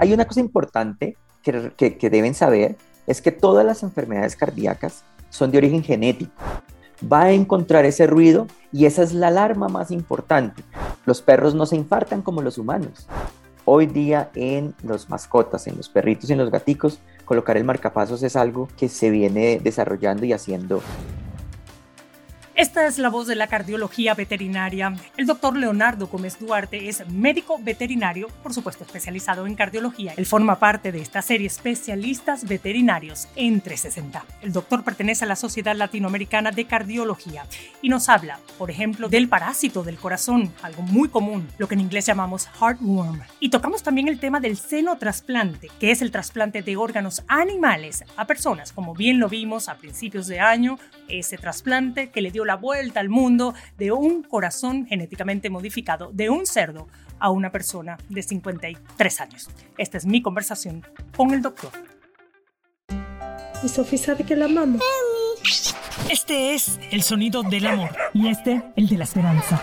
Hay una cosa importante que, deben saber, es que todas las enfermedades cardíacas son de origen genético. Va a encontrar ese ruido y esa es la alarma más importante. Los perros no se infartan como los humanos. Hoy día en los mascotas, en los perritos y en los gaticos, colocar el marcapasos es algo que se viene desarrollando y haciendo esta es la voz de la cardiología veterinaria. El doctor Leonardo Gómez Duarte es médico veterinario, por supuesto especializado en cardiología. Él forma parte de esta serie Especialistas Veterinarios entre 60. El doctor pertenece a la Sociedad Latinoamericana de Cardiología y nos habla, por ejemplo, del parásito del corazón, algo muy común, lo que en inglés llamamos heartworm. Y tocamos también el tema del seno trasplante, que es el trasplante de órganos animales a personas, como bien lo vimos a principios de año, ese trasplante que le dio la vuelta al mundo de un corazón genéticamente modificado de un cerdo a una persona de 53 años. Esta es mi conversación con el doctor. Y Sofía sabe que la amamos. Este es el sonido del amor y este el de la esperanza.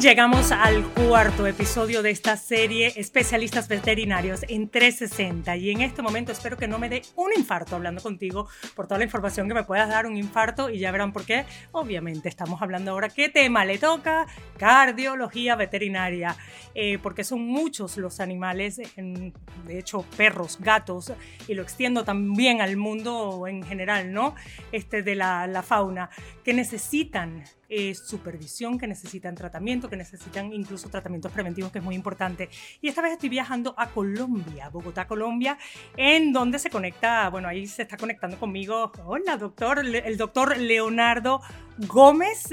Llegamos al cuarto episodio de esta serie Especialistas Veterinarios en 360 y en este momento espero que no me dé un infarto hablando contigo por toda la información que me puedas dar un infarto y ya verán por qué. Obviamente estamos hablando ahora qué tema le toca, cardiología veterinaria, eh, porque son muchos los animales, de hecho perros, gatos y lo extiendo también al mundo en general, ¿no? Este de la, la fauna que necesitan eh, supervisión, que necesitan tratamiento, que necesitan incluso tratamientos preventivos, que es muy importante. Y esta vez estoy viajando a Colombia, Bogotá, Colombia, en donde se conecta, bueno, ahí se está conectando conmigo, hola doctor, el doctor Leonardo Gómez.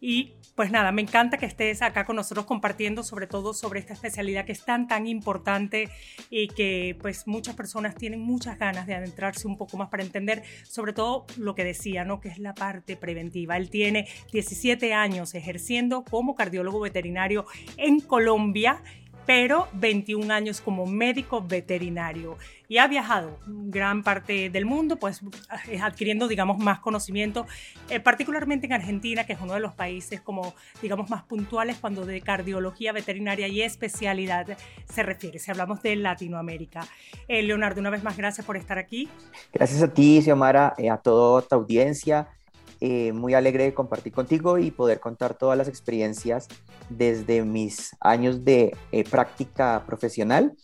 Y pues nada, me encanta que estés acá con nosotros compartiendo sobre todo sobre esta especialidad que es tan, tan importante y que pues muchas personas tienen muchas ganas de adentrarse un poco más para entender sobre todo lo que decía, ¿no? Que es la parte preventiva. Él tiene 17 años ejerciendo como cardiólogo veterinario en Colombia pero 21 años como médico veterinario y ha viajado gran parte del mundo, pues adquiriendo, digamos, más conocimiento, eh, particularmente en Argentina, que es uno de los países como, digamos, más puntuales cuando de cardiología veterinaria y especialidad se refiere, si hablamos de Latinoamérica. Eh, Leonardo, una vez más, gracias por estar aquí. Gracias a ti, Xiomara, eh, a toda tu audiencia eh, muy alegre de compartir contigo y poder contar todas las experiencias desde mis años de eh, práctica profesional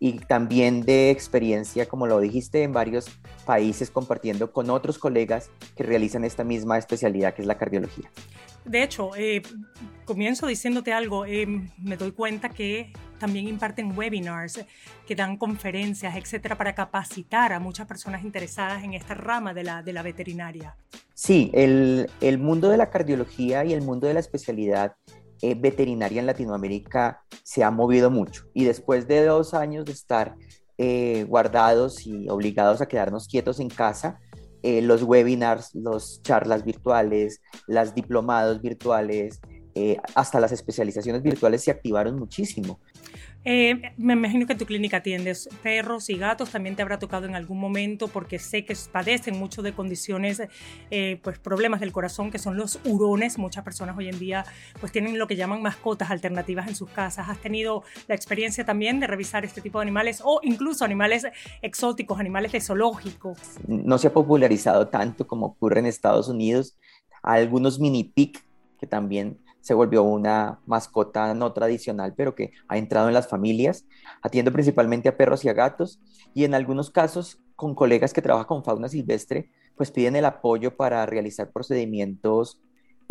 y también de experiencia, como lo dijiste, en varios países compartiendo con otros colegas que realizan esta misma especialidad que es la cardiología. De hecho, eh, comienzo diciéndote algo, me doy cuenta que también imparten webinars, que dan conferencias, etcétera, para capacitar a muchas personas interesadas en esta rama de la, de la veterinaria. Sí, el, mundo de la cardiología y el mundo de la especialidad eh, veterinaria en Latinoamérica se ha movido mucho y después de dos años de estar eh, guardados y obligados a quedarnos quietos en casa, eh, los webinars, las charlas virtuales, las diplomados virtuales, eh, hasta las especializaciones virtuales se activaron muchísimo. Eh, me imagino que tu clínica atiendes perros y gatos, también te habrá tocado en algún momento porque sé que padecen mucho de condiciones, eh, pues problemas del corazón que son los hurones. Muchas personas hoy en día pues tienen lo que llaman mascotas alternativas en sus casas. ¿Has tenido la experiencia también de revisar este tipo de animales o incluso animales exóticos, animales de zoológico? No se ha popularizado tanto como ocurre en Estados Unidos. Algunos mini pig que también se volvió una mascota no tradicional, pero que ha entrado en las familias. Atiendo principalmente a perros y a gatos y en algunos casos con colegas que trabajan con fauna silvestre, pues piden el apoyo para realizar procedimientos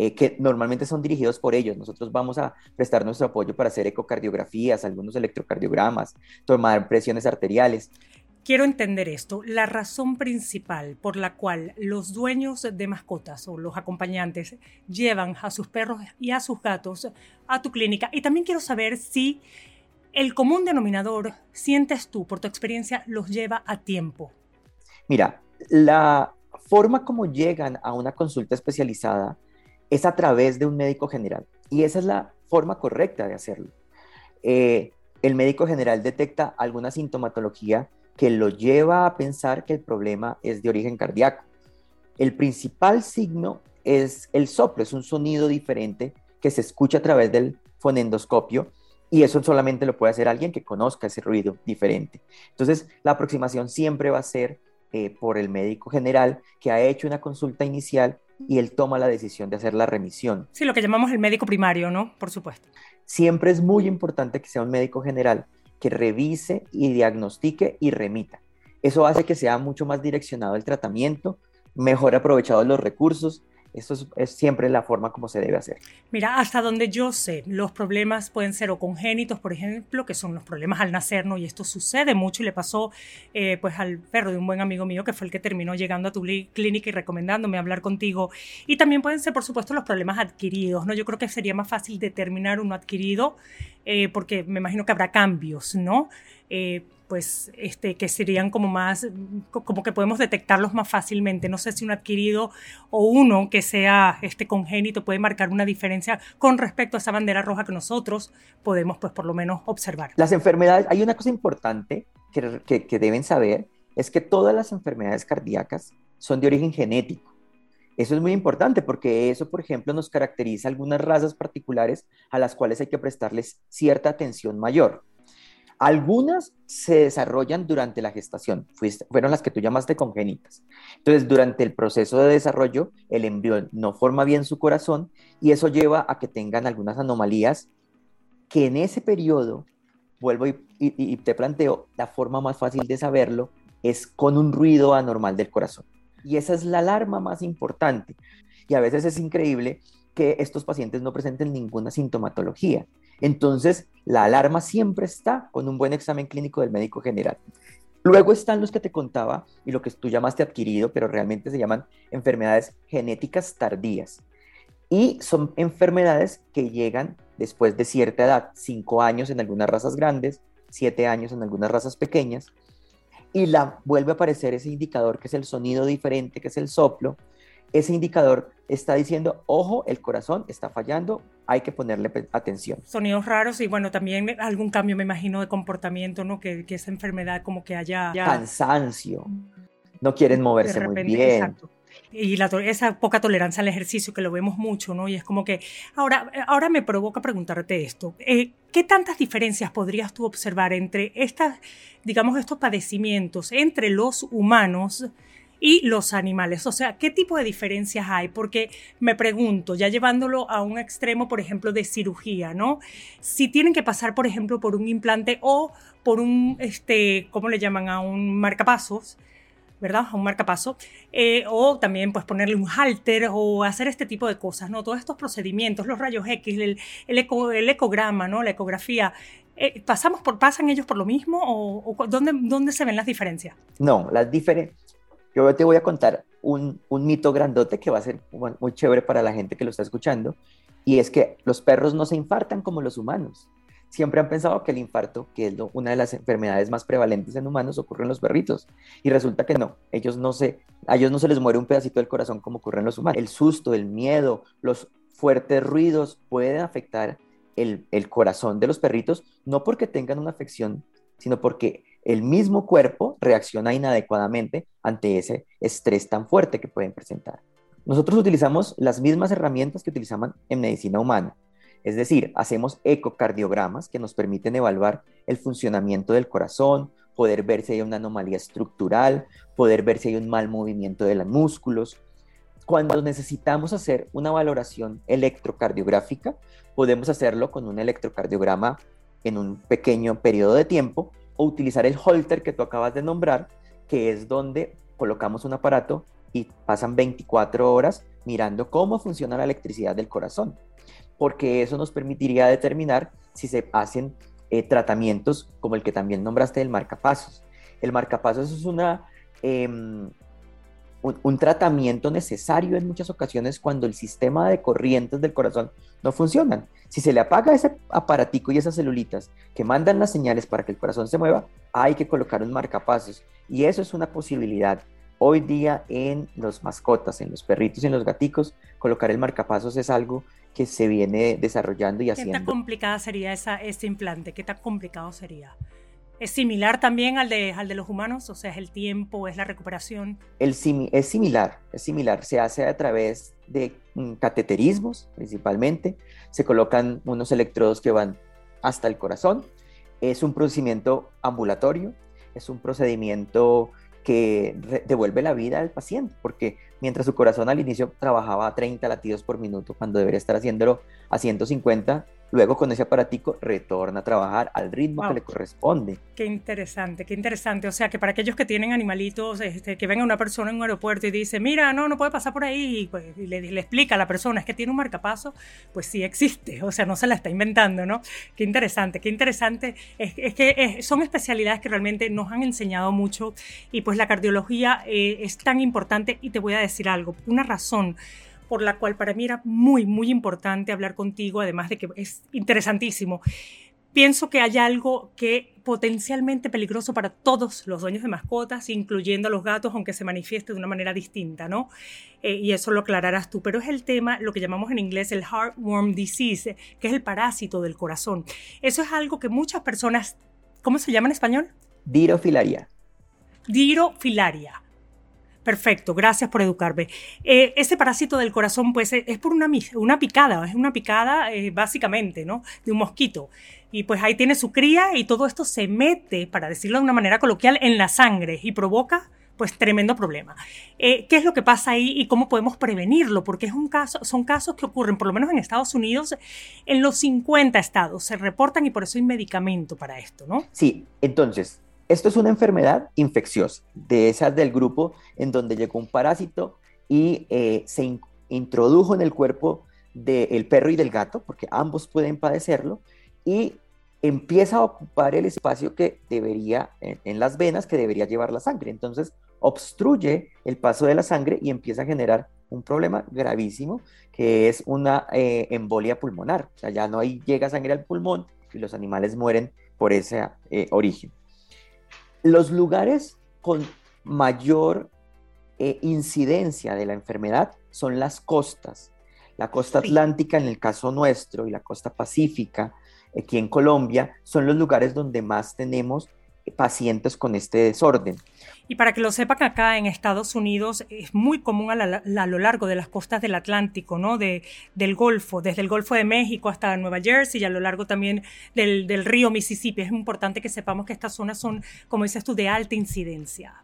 eh, que normalmente son dirigidos por ellos. Nosotros vamos a prestar nuestro apoyo para hacer ecocardiografías, algunos electrocardiogramas, tomar presiones arteriales. Quiero entender esto. La razón principal por la cual los dueños de mascotas o los acompañantes llevan a sus perros y a sus gatos a tu clínica. Y también quiero saber si el común denominador, sientes tú, por tu experiencia, los lleva a tiempo. Mira, la forma como llegan a una consulta especializada es a través de un médico general. Y esa es la forma correcta de hacerlo. Eh, el médico general detecta alguna sintomatología que lo lleva a pensar que el problema es de origen cardíaco. El principal signo es el soplo, es un sonido diferente que se escucha a través del fonendoscopio y eso solamente lo puede hacer alguien que conozca ese ruido diferente. Entonces, la aproximación siempre va a ser eh, por el médico general que ha hecho una consulta inicial y él toma la decisión de hacer la remisión. Sí, lo que llamamos el médico primario, ¿no? Por supuesto. Siempre es muy importante que sea un médico general que revise y diagnostique y remita. Eso hace que sea mucho más direccionado el tratamiento, mejor aprovechados los recursos. Eso es, siempre la forma como se debe hacer. Mira, hasta donde yo sé, los problemas pueden ser o congénitos, por ejemplo, que son los problemas al nacer, ¿no? Y esto sucede mucho y le pasó eh, pues al perro de un buen amigo mío que fue el que terminó llegando a tu clínica y recomendándome hablar contigo. Y también pueden ser, por supuesto, los problemas adquiridos, ¿no? Yo creo que sería más fácil determinar uno adquirido eh, porque me imagino que habrá cambios, ¿no? Eh, pues este, que serían como más, como que podemos detectarlos más fácilmente. No sé si un adquirido o uno que sea este congénito puede marcar una diferencia con respecto a esa bandera roja que nosotros podemos, pues por lo menos, observar. Las enfermedades, hay una cosa importante que, que, que deben saber, es que todas las enfermedades cardíacas son de origen genético. Eso es muy importante porque eso, por ejemplo, nos caracteriza algunas razas particulares a las cuales hay que prestarles cierta atención mayor. Algunas se desarrollan durante la gestación, fueron las que tú llamaste congénitas. Entonces, durante el proceso de desarrollo, el embrión no forma bien su corazón y eso lleva a que tengan algunas anomalías que en ese periodo, vuelvo y, y te planteo, la forma más fácil de saberlo es con un ruido anormal del corazón. Y esa es la alarma más importante. Y a veces es increíble que estos pacientes no presenten ninguna sintomatología. Entonces, la alarma siempre está con un buen examen clínico del médico general. Luego están los que te contaba y lo que tú llamaste adquirido, pero realmente se llaman enfermedades genéticas tardías. Y son enfermedades que llegan después de cierta edad, cinco años en algunas razas grandes, siete años en algunas razas pequeñas, y la vuelve a aparecer ese indicador que es el sonido diferente, que es el soplo. Ese indicador está diciendo, ojo, el corazón está fallando, hay que ponerle atención. Sonidos raros y bueno, también algún cambio, me imagino, de comportamiento, ¿no? Que, que esa enfermedad como que haya... Cansancio, no quieren moverse muy bien. Exacto y la, esa poca tolerancia al ejercicio que lo vemos mucho, ¿no? Y es como que ahora, ahora me provoca preguntarte esto. Eh, ¿Qué tantas diferencias podrías tú observar entre estas, digamos, estos padecimientos entre los humanos y los animales? O sea, ¿qué tipo de diferencias hay? Porque me pregunto, ya llevándolo a un extremo, por ejemplo, de cirugía, ¿no? Si tienen que pasar, por ejemplo, por un implante o por un, este, ¿cómo le llaman? A un marcapasos ¿verdad? A un marcapaso, eh, o también pues ponerle un halter o hacer este tipo de cosas, ¿no? Todos estos procedimientos, los rayos X, el, ecograma, ¿no? La ecografía, eh, ¿pasamos por, ¿pasan ellos por lo mismo o, ¿dónde, dónde, se ven las diferencias? No, las diferencias, yo te voy a contar un, un mito grandote que va a ser muy chévere para la gente que lo está escuchando, y es que los perros no se infartan como los humanos siempre han pensado que el infarto, que es una de las enfermedades más prevalentes en humanos, ocurre en los perritos. Y resulta que no, ellos no se, a ellos no se les muere un pedacito del corazón como ocurre en los humanos. El susto, el miedo, los fuertes ruidos pueden afectar el, el corazón de los perritos, no porque tengan una afección, sino porque el mismo cuerpo reacciona inadecuadamente ante ese estrés tan fuerte que pueden presentar. Nosotros utilizamos las mismas herramientas que utilizaban en medicina humana, es decir, hacemos ecocardiogramas que nos permiten evaluar el funcionamiento del corazón, poder ver si hay una anomalía estructural, poder ver si hay un mal movimiento de los músculos. Cuando necesitamos hacer una valoración electrocardiográfica, podemos hacerlo con un electrocardiograma en un pequeño periodo de tiempo o utilizar el holter que tú acabas de nombrar, que es donde colocamos un aparato y pasan 24 horas mirando cómo funciona la electricidad del corazón, porque eso nos permitiría determinar si se hacen eh, tratamientos como el que también nombraste del marcapasos. El marcapasos es una, em, un, tratamiento necesario en muchas ocasiones cuando el sistema de corrientes del corazón no funcionan. Si se le apaga ese aparatico y esas celulitas que mandan las señales para que el corazón se mueva, hay que colocar un marcapasos. Y eso es una posibilidad. Hoy día en los mascotas, en los perritos y en los gaticos, colocar el marcapasos es algo que se viene desarrollando y haciendo. ¿Qué tan complicada sería esa, este implante? ¿Qué tan complicado sería? ¿Es similar también al de, al de los humanos? O sea, ¿es el tiempo, es la recuperación? El, es similar, es similar. Se hace a través de mm, cateterismos principalmente. Se colocan unos electrodos que van hasta el corazón. Es un procedimiento ambulatorio, es un procedimiento que devuelve la vida al paciente, porque mientras su corazón al inicio trabajaba a 30 latidos por minuto, cuando debería estar haciéndolo a 150, luego con ese aparatico retorna a trabajar al ritmo que le corresponde. Qué interesante, qué interesante. O sea, que para aquellos que tienen animalitos, este, que venga una persona en un aeropuerto y dice, mira, no, no puede pasar por ahí, y, pues, le, explica a la persona, es que tiene un marcapaso, pues sí existe, o sea, no se la está inventando, ¿no? Qué interesante, qué interesante. Es, que son especialidades que realmente nos han enseñado mucho y pues la cardiología eh, es tan importante y te voy a decir algo, una razón por la cual para mí era muy, muy importante hablar contigo, además de que es interesantísimo. Pienso que hay algo que potencialmente peligroso para todos los dueños de mascotas, incluyendo a los gatos, aunque se manifieste de una manera distinta, ¿no? Eh, y eso lo aclararás tú, pero es el tema, lo que llamamos en inglés el heartworm disease, que es el parásito del corazón. Eso es algo que muchas personas, ¿cómo se llama en español? Dirofilaria. Dirofilaria. Perfecto, gracias por educarme. Eh, ese parásito del corazón, pues es por una, una picada, es una picada eh, básicamente, ¿no? De un mosquito. Y pues ahí tiene su cría y todo esto se mete, para decirlo de una manera coloquial, en la sangre y provoca pues tremendo problema. Eh, ¿Qué es lo que pasa ahí y cómo podemos prevenirlo? Porque es un caso, son casos que ocurren, por lo menos en Estados Unidos, en los 50 estados se reportan y por eso hay medicamento para esto, ¿no? Sí, entonces, esto es una enfermedad infecciosa, de esas del grupo en donde llegó un parásito y eh, se introdujo en el cuerpo del perro y del gato, porque ambos pueden padecerlo, y empieza a ocupar el espacio que debería, en, las venas, que debería llevar la sangre. Entonces, obstruye el paso de la sangre y empieza a generar un problema gravísimo, que es una eh, embolia pulmonar. O sea, ya no hay, llega sangre al pulmón y los animales mueren por ese eh, origen. Los lugares con mayor eh, incidencia de la enfermedad son las costas. La costa atlántica en el caso nuestro y la costa pacífica aquí en Colombia son los lugares donde más tenemos pacientes con este desorden. Y para que lo sepan, acá en Estados Unidos es muy común a, lo largo de las costas del Atlántico, ¿no? De, del Golfo, desde el Golfo de México hasta Nueva Jersey y a lo largo también del, del río Mississippi. Es importante que sepamos que estas zonas son, como dices tú, de alta incidencia.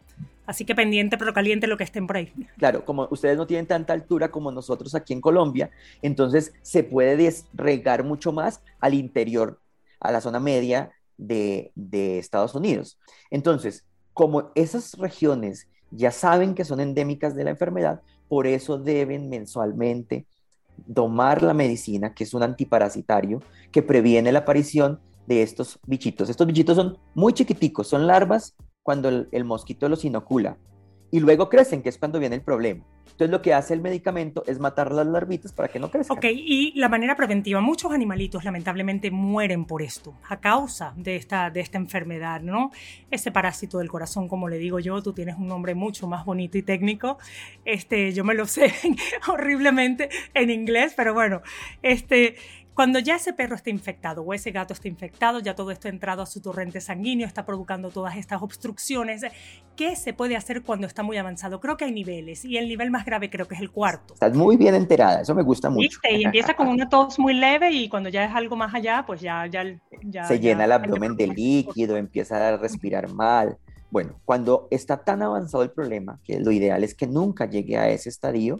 Así que pendiente pero caliente lo que estén por ahí. Claro, como ustedes no tienen tanta altura como nosotros aquí en Colombia, entonces se puede desregar mucho más al interior, a la zona media de, Estados Unidos. Entonces, como esas regiones ya saben que son endémicas de la enfermedad, por eso deben mensualmente tomar la medicina, que es un antiparasitario, que previene la aparición de estos bichitos. Estos bichitos son muy chiquiticos, son larvas cuando el, el, mosquito los inocula y luego crecen, que es cuando viene el problema. Entonces lo que hace el medicamento es matar las larvitas para que no crezcan. Ok, y la manera preventiva, muchos animalitos lamentablemente mueren por esto, a causa de esta, de esta enfermedad, ¿no? Este parásito del corazón, como le digo yo, tú tienes un nombre mucho más bonito y técnico, este, yo me lo sé horriblemente en inglés, pero bueno, este, cuando ya ese perro está infectado o ese gato está infectado, ya todo esto ha entrado a su torrente sanguíneo, está provocando todas estas obstrucciones, ¿qué se puede hacer cuando está muy avanzado? Creo que hay niveles y el nivel más grave creo que es el cuarto. Estás muy bien enterada, eso me gusta mucho. Y empieza con una tos muy leve y cuando ya es algo más allá, pues ya... ya, ya se llena el abdomen de líquido, empieza a respirar mal. Bueno, cuando está tan avanzado el problema, que lo ideal es que nunca llegue a ese estadio,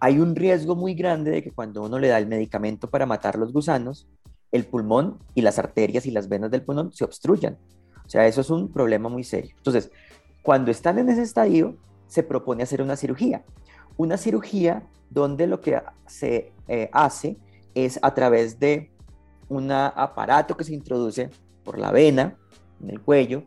hay un riesgo muy grande de que cuando uno le da el medicamento para matar los gusanos, el pulmón y las arterias y las venas del pulmón se obstruyan. O sea, eso es un problema muy serio. Entonces, cuando están en ese estadio, se propone hacer una cirugía. Una cirugía donde lo que se eh, hace es a través de un aparato que se introduce por la vena en el cuello,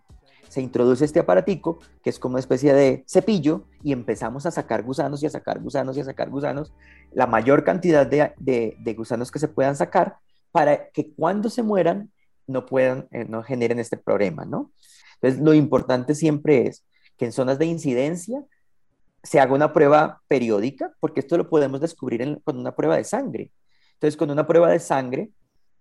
se introduce este aparatico, que es como una especie de cepillo, y empezamos a sacar gusanos y a sacar gusanos y a sacar gusanos, la mayor cantidad de, gusanos que se puedan sacar, para que cuando se mueran no puedan, eh, no generen este problema, ¿no? Entonces, lo importante siempre es que en zonas de incidencia se haga una prueba periódica, porque esto lo podemos descubrir con una prueba de sangre. Entonces, con una prueba de sangre,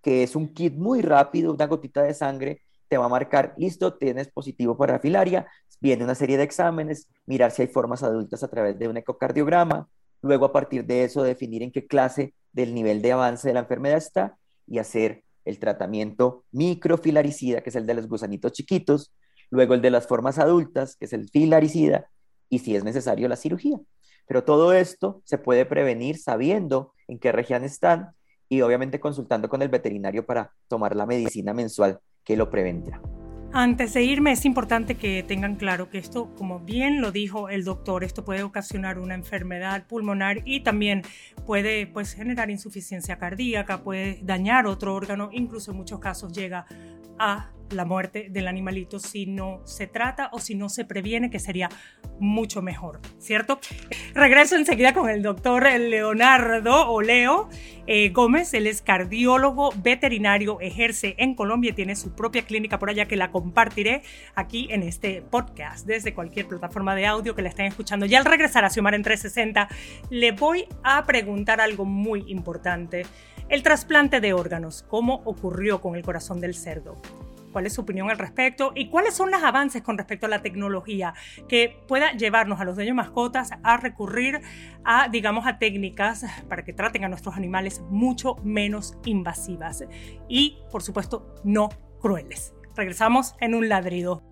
que es un kit muy rápido, una gotita de sangre, te va a marcar, listo, tienes positivo para filaria, viene una serie de exámenes, mirar si hay formas adultas a través de un ecocardiograma, luego a partir de eso definir en qué clase del nivel de avance de la enfermedad está y hacer el tratamiento microfilaricida, que es el de los gusanitos chiquitos, luego el de las formas adultas, que es el filaricida, y si es necesario la cirugía. Pero todo esto se puede prevenir sabiendo en qué región están y obviamente consultando con el veterinario para tomar la medicina mensual que lo prevendrá. Antes de irme, es importante que tengan claro que esto, como bien lo dijo el doctor, esto puede ocasionar una enfermedad pulmonar y también puede pues, generar insuficiencia cardíaca, puede dañar otro órgano, incluso en muchos casos llega a la muerte del animalito si no se trata o si no se previene, que sería mucho mejor, ¿cierto? Regreso enseguida con el doctor Leonardo o Leo eh, Gómez, él es cardiólogo veterinario, ejerce en Colombia, tiene su propia clínica por allá que la compartiré aquí en este podcast desde cualquier plataforma de audio que la estén escuchando. Y al regresar a Xiomara en 360, le voy a preguntar algo muy importante. El trasplante de órganos, ¿cómo ocurrió con el corazón del cerdo? Cuál es su opinión al respecto y cuáles son los avances con respecto a la tecnología que pueda llevarnos a los dueños mascotas a recurrir a, digamos, a técnicas para que traten a nuestros animales mucho menos invasivas y, por supuesto, no crueles. Regresamos en un ladrido.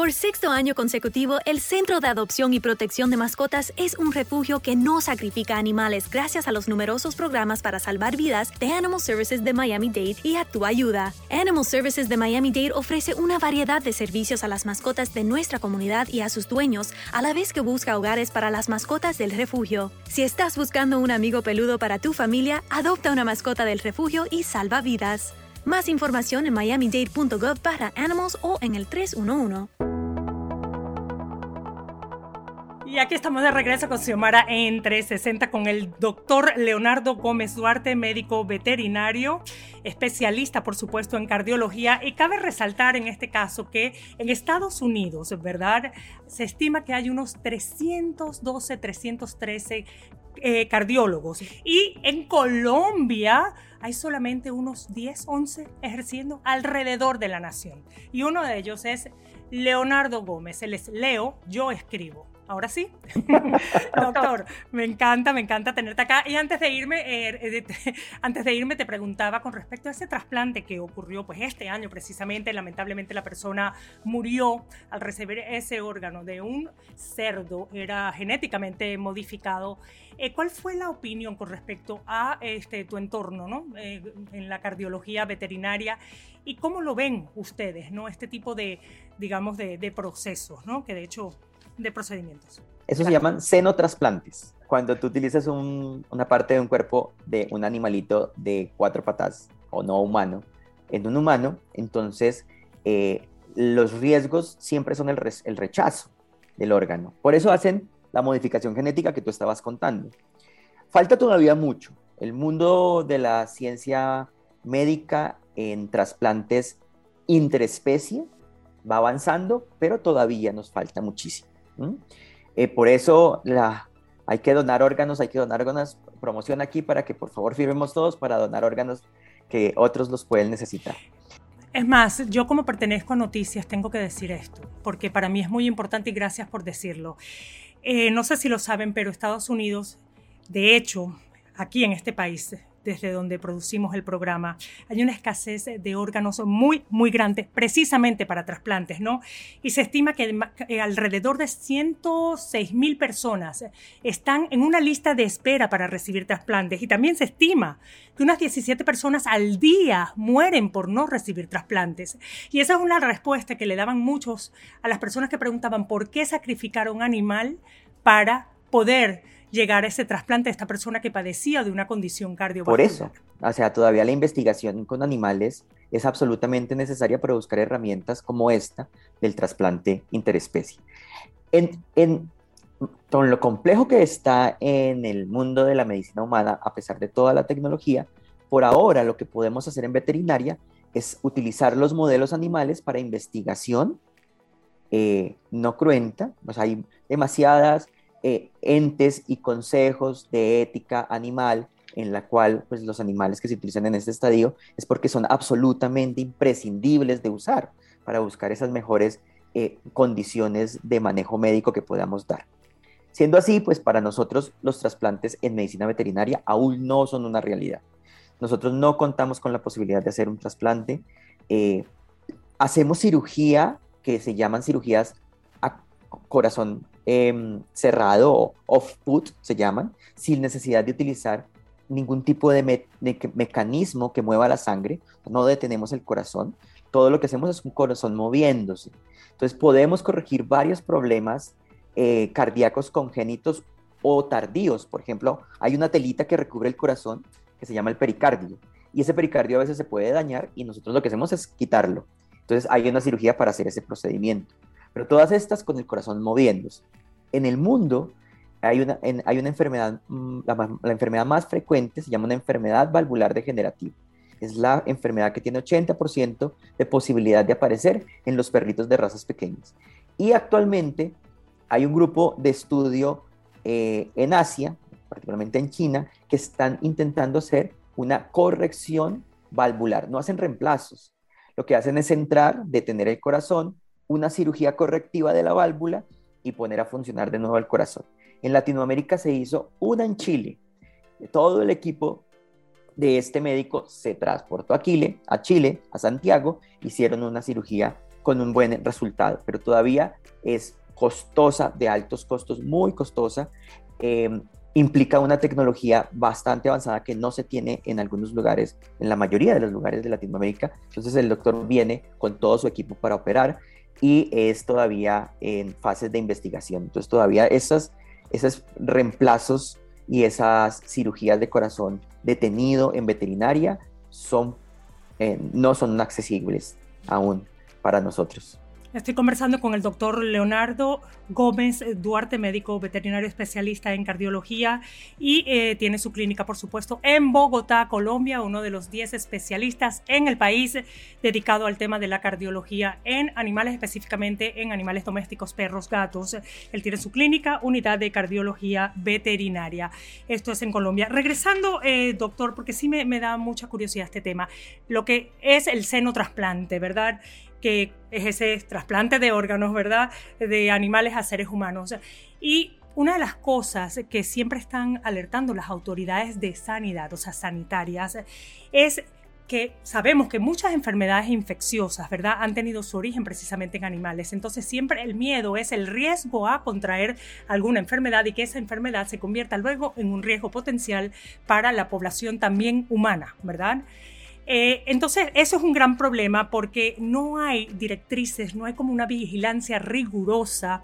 Por sexto año consecutivo, el Centro de Adopción y Protección de Mascotas es un refugio que no sacrifica animales gracias a los numerosos programas para salvar vidas de Animal Services de Miami-Dade y a tu ayuda. Animal Services de Miami-Dade ofrece una variedad de servicios a las mascotas de nuestra comunidad y a sus dueños, a la vez que busca hogares para las mascotas del refugio. Si estás buscando un amigo peludo para tu familia, adopta una mascota del refugio y salva vidas. Más información en miamidade.gov para animals o en el 311. Y aquí estamos de regreso con Xiomara en 360 con el doctor Leonardo Gómez Duarte, médico veterinario, especialista por supuesto en cardiología. Y cabe resaltar en este caso que en Estados Unidos, ¿verdad? Se estima que hay unos 312, 313 eh, cardiólogos. Y en Colombia hay solamente unos 10, 11 ejerciendo alrededor de la nación. Y uno de ellos es Leonardo Gómez. Él es Leo, yo escribo. Ahora sí. Doctor, me encanta, me encanta tenerte acá. Y antes de irme, eh, antes de irme te preguntaba con respecto a ese trasplante que ocurrió pues este año precisamente. Lamentablemente la persona murió al recibir ese órgano de un cerdo, era genéticamente modificado. Eh, ¿Cuál fue la opinión con respecto a este, tu entorno ¿no? Eh, en la cardiología veterinaria y cómo lo ven ustedes, ¿no? este tipo de, digamos, de, de procesos, ¿no? que de hecho de procedimientos. Eso se llaman senotrasplantes. Cuando tú utilizas una parte de un cuerpo de un animalito de cuatro patas o no humano en un humano, entonces eh, los riesgos siempre son el, el rechazo del órgano. Por eso hacen la modificación genética que tú estabas contando. Falta todavía mucho. El mundo de la ciencia médica en trasplantes interespecie va avanzando, pero todavía nos falta muchísimo. Eh, por eso la, hay que donar órganos, hay que donar órganos. Promoción aquí para que por favor firmemos todos para donar órganos que otros los pueden necesitar. Es más, yo como pertenezco a Noticias tengo que decir esto, porque para mí es muy importante y gracias por decirlo. Eh, no sé si lo saben, pero Estados Unidos, de hecho, aquí en este país, desde donde producimos el programa, hay una escasez de órganos muy, muy grande, precisamente para trasplantes, ¿no? Y se estima que alrededor de 106 mil personas están en una lista de espera para recibir trasplantes. Y también se estima que unas 17 personas al día mueren por no recibir trasplantes. Y esa es una respuesta que le daban muchos a las personas que preguntaban por qué sacrificar a un animal para poder llegar a ese trasplante de esta persona que padecía de una condición cardiovascular. Por eso, o sea, todavía la investigación con animales es absolutamente necesaria para buscar herramientas como esta del trasplante interespecie. En, en, con lo complejo que está en el mundo de la medicina humana, a pesar de toda la tecnología, por ahora lo que podemos hacer en veterinaria es utilizar los modelos animales para investigación eh, no cruenta. O sea, hay demasiadas eh, entes y consejos de ética animal en la cual pues, los animales que se utilizan en este estadio es porque son absolutamente imprescindibles de usar para buscar esas mejores eh, condiciones de manejo médico que podamos dar. Siendo así, pues para nosotros los trasplantes en medicina veterinaria aún no son una realidad. Nosotros no contamos con la posibilidad de hacer un trasplante. Eh, hacemos cirugía que se llaman cirugías a corazón Em, cerrado o off-put se llaman, sin necesidad de utilizar ningún tipo de, mecanismo que mueva la sangre, no detenemos el corazón, todo lo que hacemos es un corazón moviéndose. Entonces podemos corregir varios problemas eh, cardíacos congénitos o tardíos. Por ejemplo, hay una telita que recubre el corazón que se llama el pericardio y ese pericardio a veces se puede dañar y nosotros lo que hacemos es quitarlo. Entonces hay una cirugía para hacer ese procedimiento. Pero todas estas con el corazón moviéndose. En el mundo hay una, enfermedad, mm, la, la, enfermedad más frecuente se llama una enfermedad valvular degenerativa. Es la enfermedad que tiene 80% de posibilidad de aparecer en los perritos de razas pequeñas. Y actualmente hay un grupo de estudio eh, en Asia, particularmente en China, que están intentando hacer una corrección valvular. No hacen reemplazos. Lo que hacen es entrar, detener el corazón, una cirugía correctiva de la válvula y poner a funcionar de nuevo el corazón. En Latinoamérica se hizo una en Chile. Todo el equipo de este médico se transportó a Chile, a Chile, a Santiago, hicieron una cirugía con un buen resultado, pero todavía es costosa, de altos costos, muy costosa. Em, implica una tecnología bastante avanzada que no se tiene en algunos lugares, en la mayoría de los lugares de Latinoamérica. Entonces el doctor viene con todo su equipo para operar y es todavía en fases de investigación. Entonces todavía esas, esos reemplazos y esas cirugías de corazón detenido en veterinaria son, eh, no son accesibles aún para nosotros. Estoy conversando con el doctor Leonardo Gómez Duarte, médico veterinario especialista en cardiología y eh, tiene su clínica, por supuesto, en Bogotá, Colombia, uno de los 10 especialistas en el país dedicado al tema de la cardiología en animales, específicamente en animales domésticos, perros, gatos. Él tiene su clínica, unidad de cardiología veterinaria. Esto es en Colombia. Regresando, eh, doctor, porque sí me, me da mucha curiosidad este tema, lo que es el seno trasplante, ¿verdad? Que es ese trasplante de órganos, ¿verdad? De animales a seres humanos. Y una de las cosas que siempre están alertando las autoridades de sanidad, o sea, sanitarias, es que sabemos que muchas enfermedades infecciosas, ¿verdad?, han tenido su origen precisamente en animales. Entonces siempre el miedo es el riesgo a contraer alguna enfermedad y que esa enfermedad se convierta luego en un riesgo potencial para la población también humana, ¿verdad? Eh, entonces, eso es un gran problema porque no hay directrices, no hay como una vigilancia rigurosa.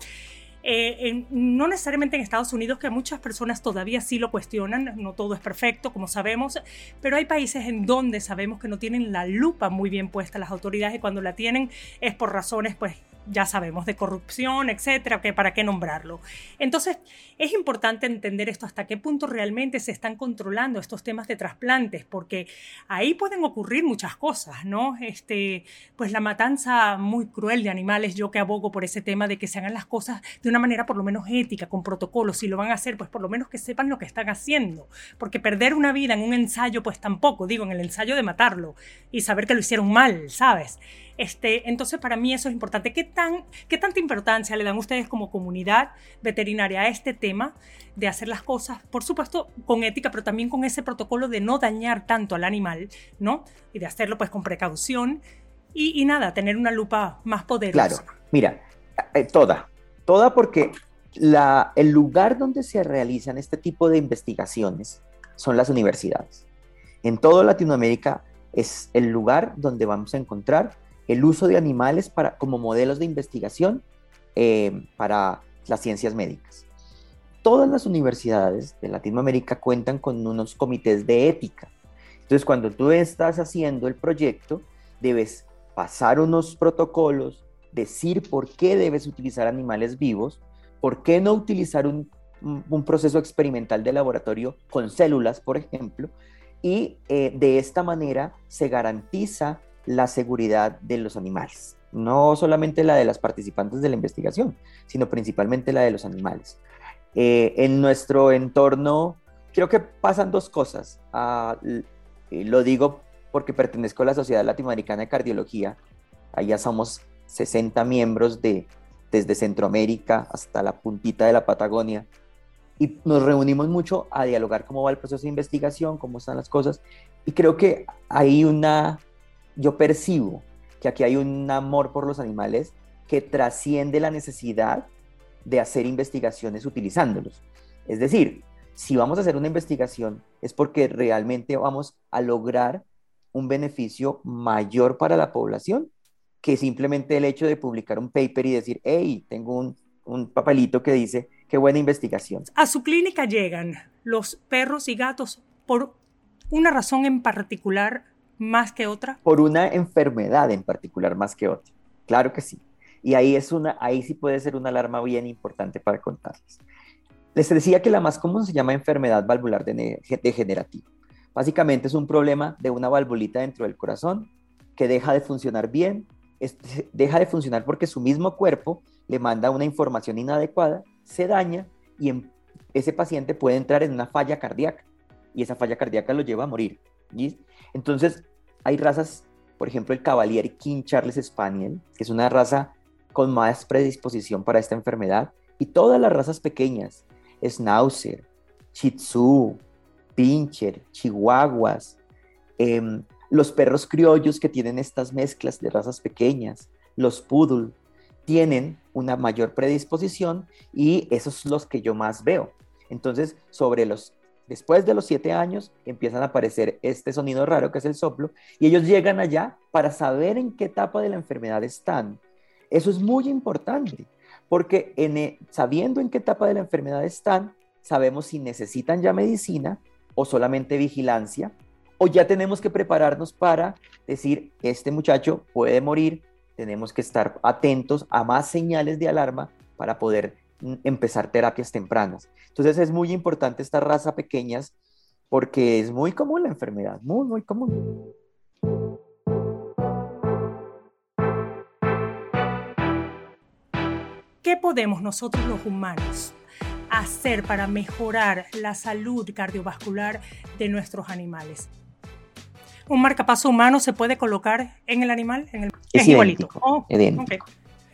Eh, no necesariamente en Estados Unidos, que muchas personas todavía sí lo cuestionan, no todo es perfecto, como sabemos, pero hay países en donde sabemos que no tienen la lupa muy bien puesta las autoridades y cuando la tienen es por razones pues ya sabemos, de corrupción, etcétera, que para qué nombrarlo. Entonces, es importante entender esto hasta qué punto realmente se están controlando estos temas de trasplantes, porque ahí pueden ocurrir muchas cosas, ¿no? Este, pues la matanza muy cruel de animales, yo que abogo por ese tema de que se hagan las cosas de una manera por lo menos ética, con protocolos, si lo van a hacer, pues por lo menos que sepan lo que están haciendo, porque perder una vida en un ensayo, pues tampoco, digo, en el ensayo de matarlo y saber que lo hicieron mal, ¿sabes? Este, entonces, para mí eso es importante. ¿Qué, tan, ¿Qué tanta importancia le dan ustedes como comunidad veterinaria a este tema de hacer las cosas, por supuesto, con ética, pero también con ese protocolo de no dañar tanto al animal, ¿no? Y de hacerlo pues con precaución y, nada, tener una lupa más poderosa. Claro, mira, eh, toda, toda porque el lugar donde se realizan este tipo de investigaciones son las universidades. En toda Latinoamérica es el lugar donde vamos a encontrar el uso de animales para, como modelos de investigación eh, para las ciencias médicas. Todas las universidades de Latinoamérica cuentan con unos comités de ética. Entonces, cuando tú estás haciendo el proyecto, debes pasar unos protocolos, decir por qué debes utilizar animales vivos, por qué no utilizar un, proceso experimental de laboratorio con células, por ejemplo, y eh, de esta manera se garantiza la seguridad de los animales. No solamente la de las participantes de la investigación, sino principalmente la de los animales. Eh, en nuestro entorno, creo que pasan dos cosas. Ah, lo digo porque pertenezco a la Sociedad Latinoamericana de Cardiología. Allá somos 60 miembros de, desde Centroamérica hasta la puntita de la Patagonia. Y nos reunimos mucho a dialogar cómo va el proceso de investigación, cómo están las cosas. Y creo que hay una yo percibo que aquí hay un amor por los animales que trasciende la necesidad de hacer investigaciones utilizándolos. Es decir, si vamos a hacer una investigación es porque realmente vamos a lograr un beneficio mayor para la población que simplemente el hecho de publicar un paper y decir, hey, tengo un, un papelito que dice, qué buena investigación. A su clínica llegan los perros y gatos por una razón en particular más que otra? Por una enfermedad en particular más que otra. Claro que sí. Y ahí, es una, ahí sí puede ser una alarma bien importante para contarles. Les decía que la más común se llama enfermedad valvular degenerativa. Básicamente es un problema de una valvulita dentro del corazón que deja de funcionar bien, deja de funcionar porque su mismo cuerpo le manda una información inadecuada, se daña y ese paciente puede entrar en una falla cardíaca y esa falla cardíaca lo lleva a morir. Entonces, hay razas, por ejemplo, el Cavalier King Charles Spaniel, que es una raza con más predisposición para esta enfermedad, y todas las razas pequeñas, Schnauzer, Shih Tzu, Pinscher, Chihuahuas, em, los perros criollos que tienen estas mezclas de razas pequeñas, los poodle, tienen una mayor predisposición y esos son los que yo más veo. Entonces, sobre los Después de los siete años empiezan a aparecer este sonido raro que es el soplo y ellos llegan allá para saber en qué etapa de la enfermedad están. Eso es muy importante porque en, e, sabiendo en qué etapa de la enfermedad están, sabemos si necesitan ya medicina o solamente vigilancia o ya tenemos que prepararnos para decir, este muchacho puede morir, tenemos que estar atentos a más señales de alarma para poder empezar terapias tempranas. Entonces es muy importante esta raza pequeñas porque es muy común la enfermedad, muy, muy común. ¿Qué podemos nosotros los humanos hacer para mejorar la salud cardiovascular de nuestros animales? ¿Un marcapaso humano se puede colocar en el animal? En el... Es, igualito. Oh,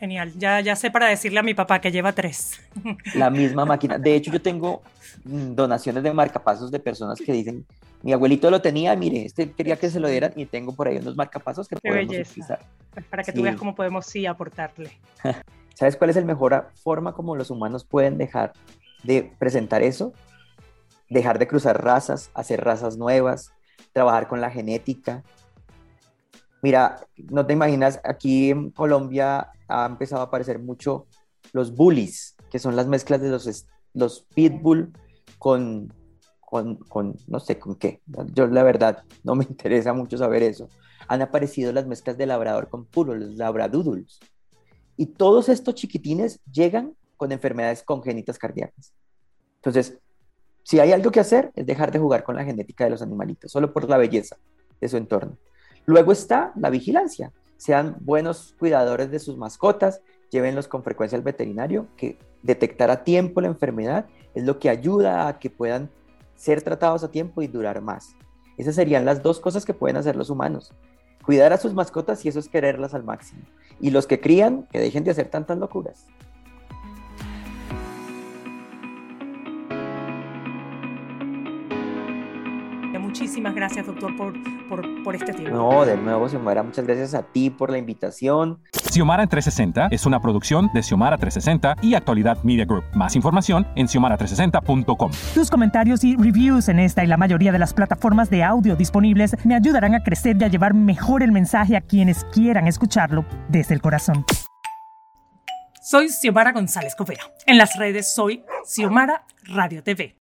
Genial, ya, ya sé para decirle a mi papá que lleva tres. La misma máquina. De hecho, yo tengo mm, donaciones de marcapasos de personas que dicen, mi abuelito lo tenía, mire, este quería que se lo dieran y tengo por ahí unos marcapasos que podemos utilizar. Pues para que tú veas cómo podemos sí aportarle. ¿Sabes cuál es la mejor forma como los humanos pueden dejar de presentar eso? Dejar de cruzar razas, hacer razas nuevas, trabajar con la genética, Mira, no te imaginas, aquí en Colombia ha empezado a aparecer mucho los bullies, que son las mezclas de los, los pitbull con, con, con, no sé con qué. Yo la verdad no me interesa mucho saber eso. Han aparecido las mezclas de labrador con puro, los labradoodles. Y todos estos chiquitines llegan con enfermedades congénitas cardíacas. Entonces, si hay algo que hacer, es dejar de jugar con la genética de los animalitos, solo por la belleza de su entorno. Luego está la vigilancia. Sean buenos cuidadores de sus mascotas, llévenlos con frecuencia al veterinario, que detectar a tiempo la enfermedad es lo que ayuda a que puedan ser tratados a tiempo y durar más. Esas serían las dos cosas que pueden hacer los humanos. Cuidar a sus mascotas y eso es quererlas al máximo. Y los que crían, que dejen de hacer tantas locuras. Muchísimas gracias, doctor, por, por, por este tiempo. No, de nuevo, Xiomara, muchas gracias a ti por la invitación. Xiomara en 360 es una producción de Xiomara 360 y Actualidad Media Group. Más información en xiomara360.com. Tus comentarios y reviews en esta y la mayoría de las plataformas de audio disponibles me ayudarán a crecer y a llevar mejor el mensaje a quienes quieran escucharlo desde el corazón. Soy Xiomara González Covera. En las redes soy Xiomara Radio TV.